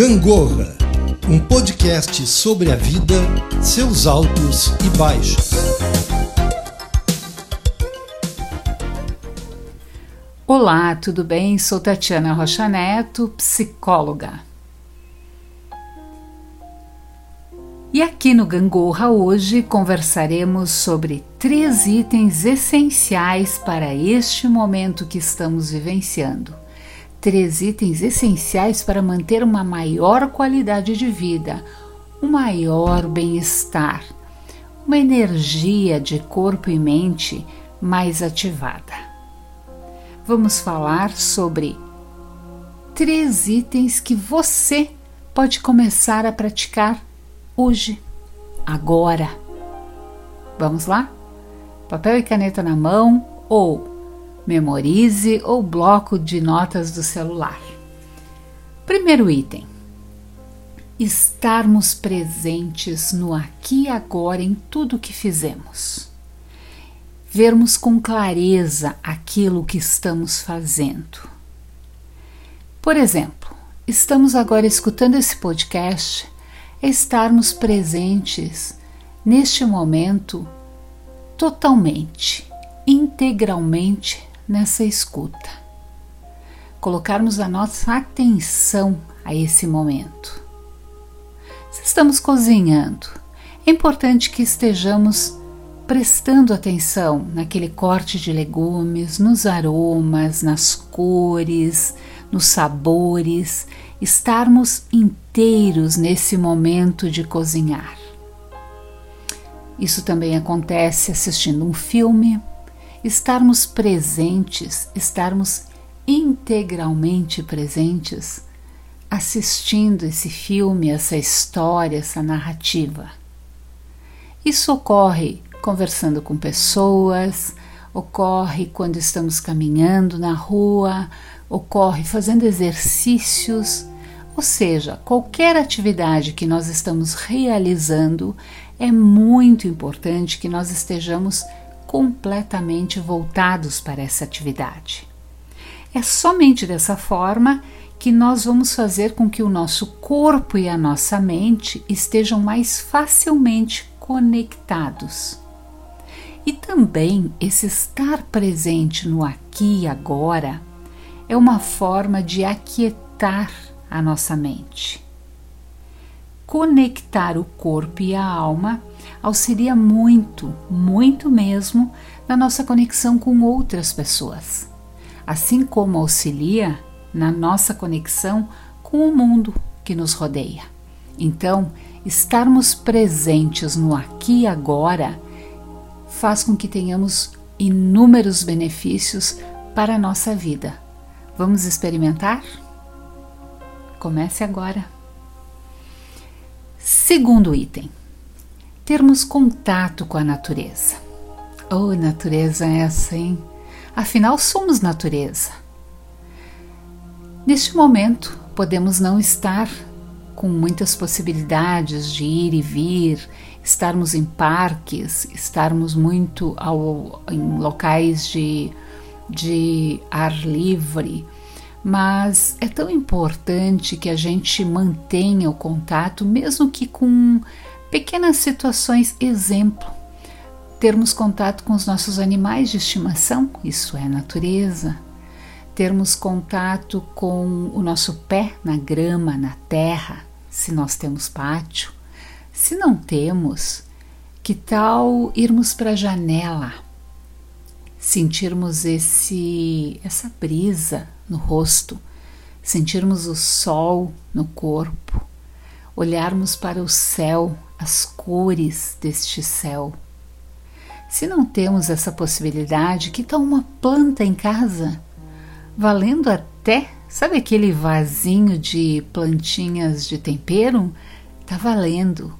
Gangorra, um podcast sobre a vida, seus altos e baixos. Olá, tudo bem? Sou Tatiana Rocha Neto, psicóloga. E aqui no Gangorra hoje conversaremos sobre três itens essenciais para este momento que estamos vivenciando. Três itens essenciais para manter uma maior qualidade de vida, um maior bem-estar, uma energia de corpo e mente mais ativada. Vamos falar sobre três itens que você pode começar a praticar hoje, agora. Vamos lá? Papel e caneta na mão ou memorize ou bloco de notas do celular. Primeiro item: estarmos presentes no aqui e agora em tudo que fizemos. Vermos com clareza aquilo que estamos fazendo. Por exemplo, estamos agora escutando esse podcast, estarmos presentes neste momento totalmente, integralmente nessa escuta. Colocarmos a nossa atenção a esse momento. Se estamos cozinhando, é importante que estejamos prestando atenção naquele corte de legumes, nos aromas, nas cores, nos sabores, estarmos inteiros nesse momento de cozinhar. Isso também acontece assistindo um filme, estarmos presentes, estarmos integralmente presentes, assistindo esse filme, essa história, essa narrativa. Isso ocorre conversando com pessoas, ocorre quando estamos caminhando na rua, ocorre fazendo exercícios, ou seja, qualquer atividade que nós estamos realizando, é muito importante que nós estejamos completamente voltados para essa atividade. É somente dessa forma que nós vamos fazer com que o nosso corpo e a nossa mente estejam mais facilmente conectados. E também esse estar presente no aqui e agora é uma forma de aquietar a nossa mente. Conectar o corpo e a alma auxilia muito, muito mesmo, na nossa conexão com outras pessoas, assim como auxilia na nossa conexão com o mundo que nos rodeia. Então, estarmos presentes no aqui e agora faz com que tenhamos inúmeros benefícios para a nossa vida. Vamos experimentar? Comece agora. Segundo item: termos contato com a natureza. Oh, natureza é hein? Afinal, somos natureza. Neste momento, podemos não estar com muitas possibilidades de ir e vir, estarmos em parques, estarmos muito ao, em locais de, de ar livre, mas é tão importante que a gente mantenha o contato, mesmo que com pequenas situações, exemplo, termos contato com os nossos animais de estimação, isso é natureza, termos contato com o nosso pé na grama, na terra, se nós temos pátio. Se não temos, que tal irmos para a janela, sentirmos esse essa brisa no rosto, sentirmos o sol no corpo, olharmos para o céu, as cores deste céu. Se não temos essa possibilidade, que tal uma planta em casa? Valendo até, sabe aquele vasinho de plantinhas de tempero? Tá valendo.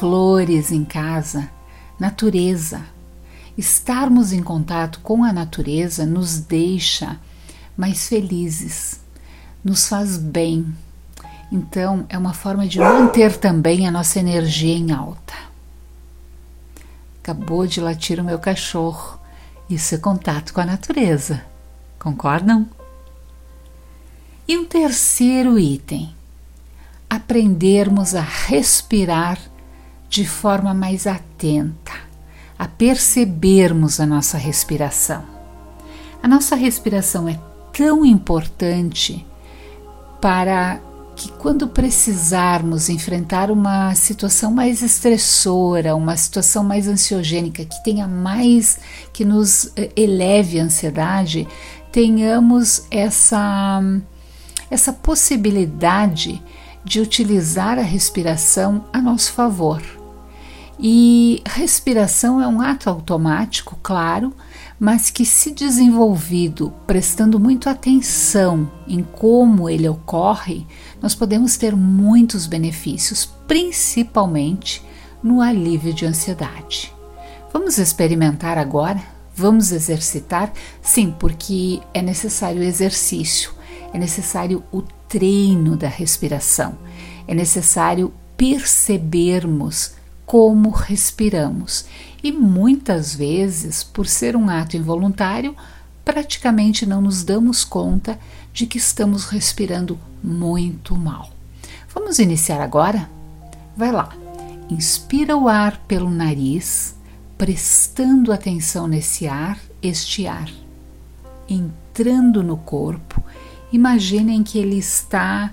Flores em casa, natureza. Estarmos em contato com a natureza nos deixa mais felizes, nos faz bem. Então, é uma forma de manter também a nossa energia em alta. Acabou de latir o meu cachorro. Isso é contato com a natureza. Concordam? E um terceiro item: aprendermos a respirar de forma mais atenta, a percebermos a nossa respiração. A nossa respiração é tão importante para que quando precisarmos enfrentar uma situação mais estressora, uma situação mais ansiogênica, que tenha mais, que nos eh, eleve a ansiedade, tenhamos essa, essa possibilidade de utilizar a respiração a nosso favor. E respiração é um ato automático, claro, mas que, se desenvolvido prestando muito atenção em como ele ocorre, nós podemos ter muitos benefícios, principalmente no alívio de ansiedade. Vamos experimentar agora? Vamos exercitar? Sim, porque é necessário exercício, é necessário o treino da respiração, é necessário percebermos como respiramos e muitas vezes, por ser um ato involuntário, praticamente não nos damos conta de que estamos respirando muito mal. Vamos iniciar agora? Vai lá. Inspira o ar pelo nariz, prestando atenção nesse ar, este ar entrando no corpo. Imaginem que ele está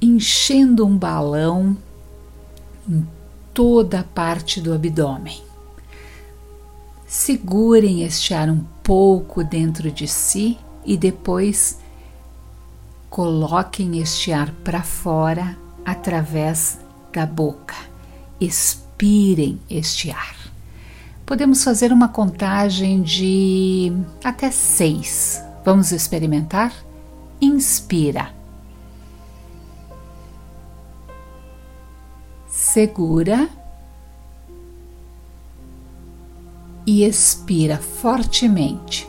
enchendo um balão toda a parte do abdômen. Segurem este ar um pouco dentro de si e depois coloquem este ar para fora através da boca. Expirem este ar. Podemos fazer uma contagem de até seis. Vamos experimentar? Inspira. Segura e expira fortemente.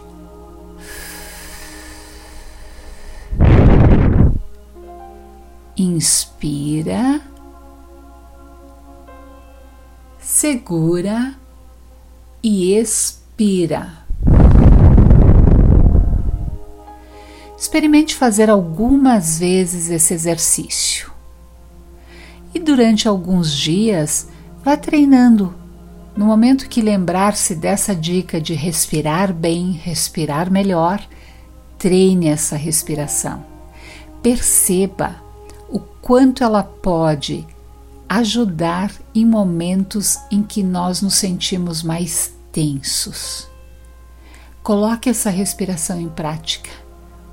Inspira, segura e expira. Experimente fazer algumas vezes esse exercício. Durante alguns dias, vá treinando no momento que lembrar-se dessa dica de respirar bem, respirar melhor, treine essa respiração. Perceba o quanto ela pode ajudar em momentos em que nós nos sentimos mais tensos. Coloque essa respiração em prática.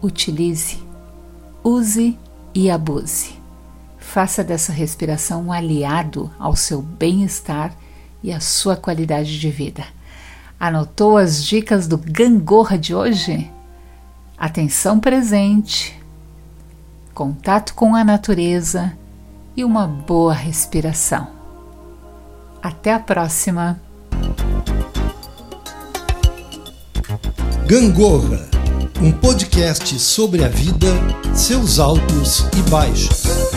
Utilize, use e abuse. Faça dessa respiração um aliado ao seu bem-estar e a sua qualidade de vida. Anotou as dicas do gangorra de hoje? Atenção presente, contato com a natureza e uma boa respiração. Até a próxima! Gangorra, um podcast sobre a vida, seus altos e baixos.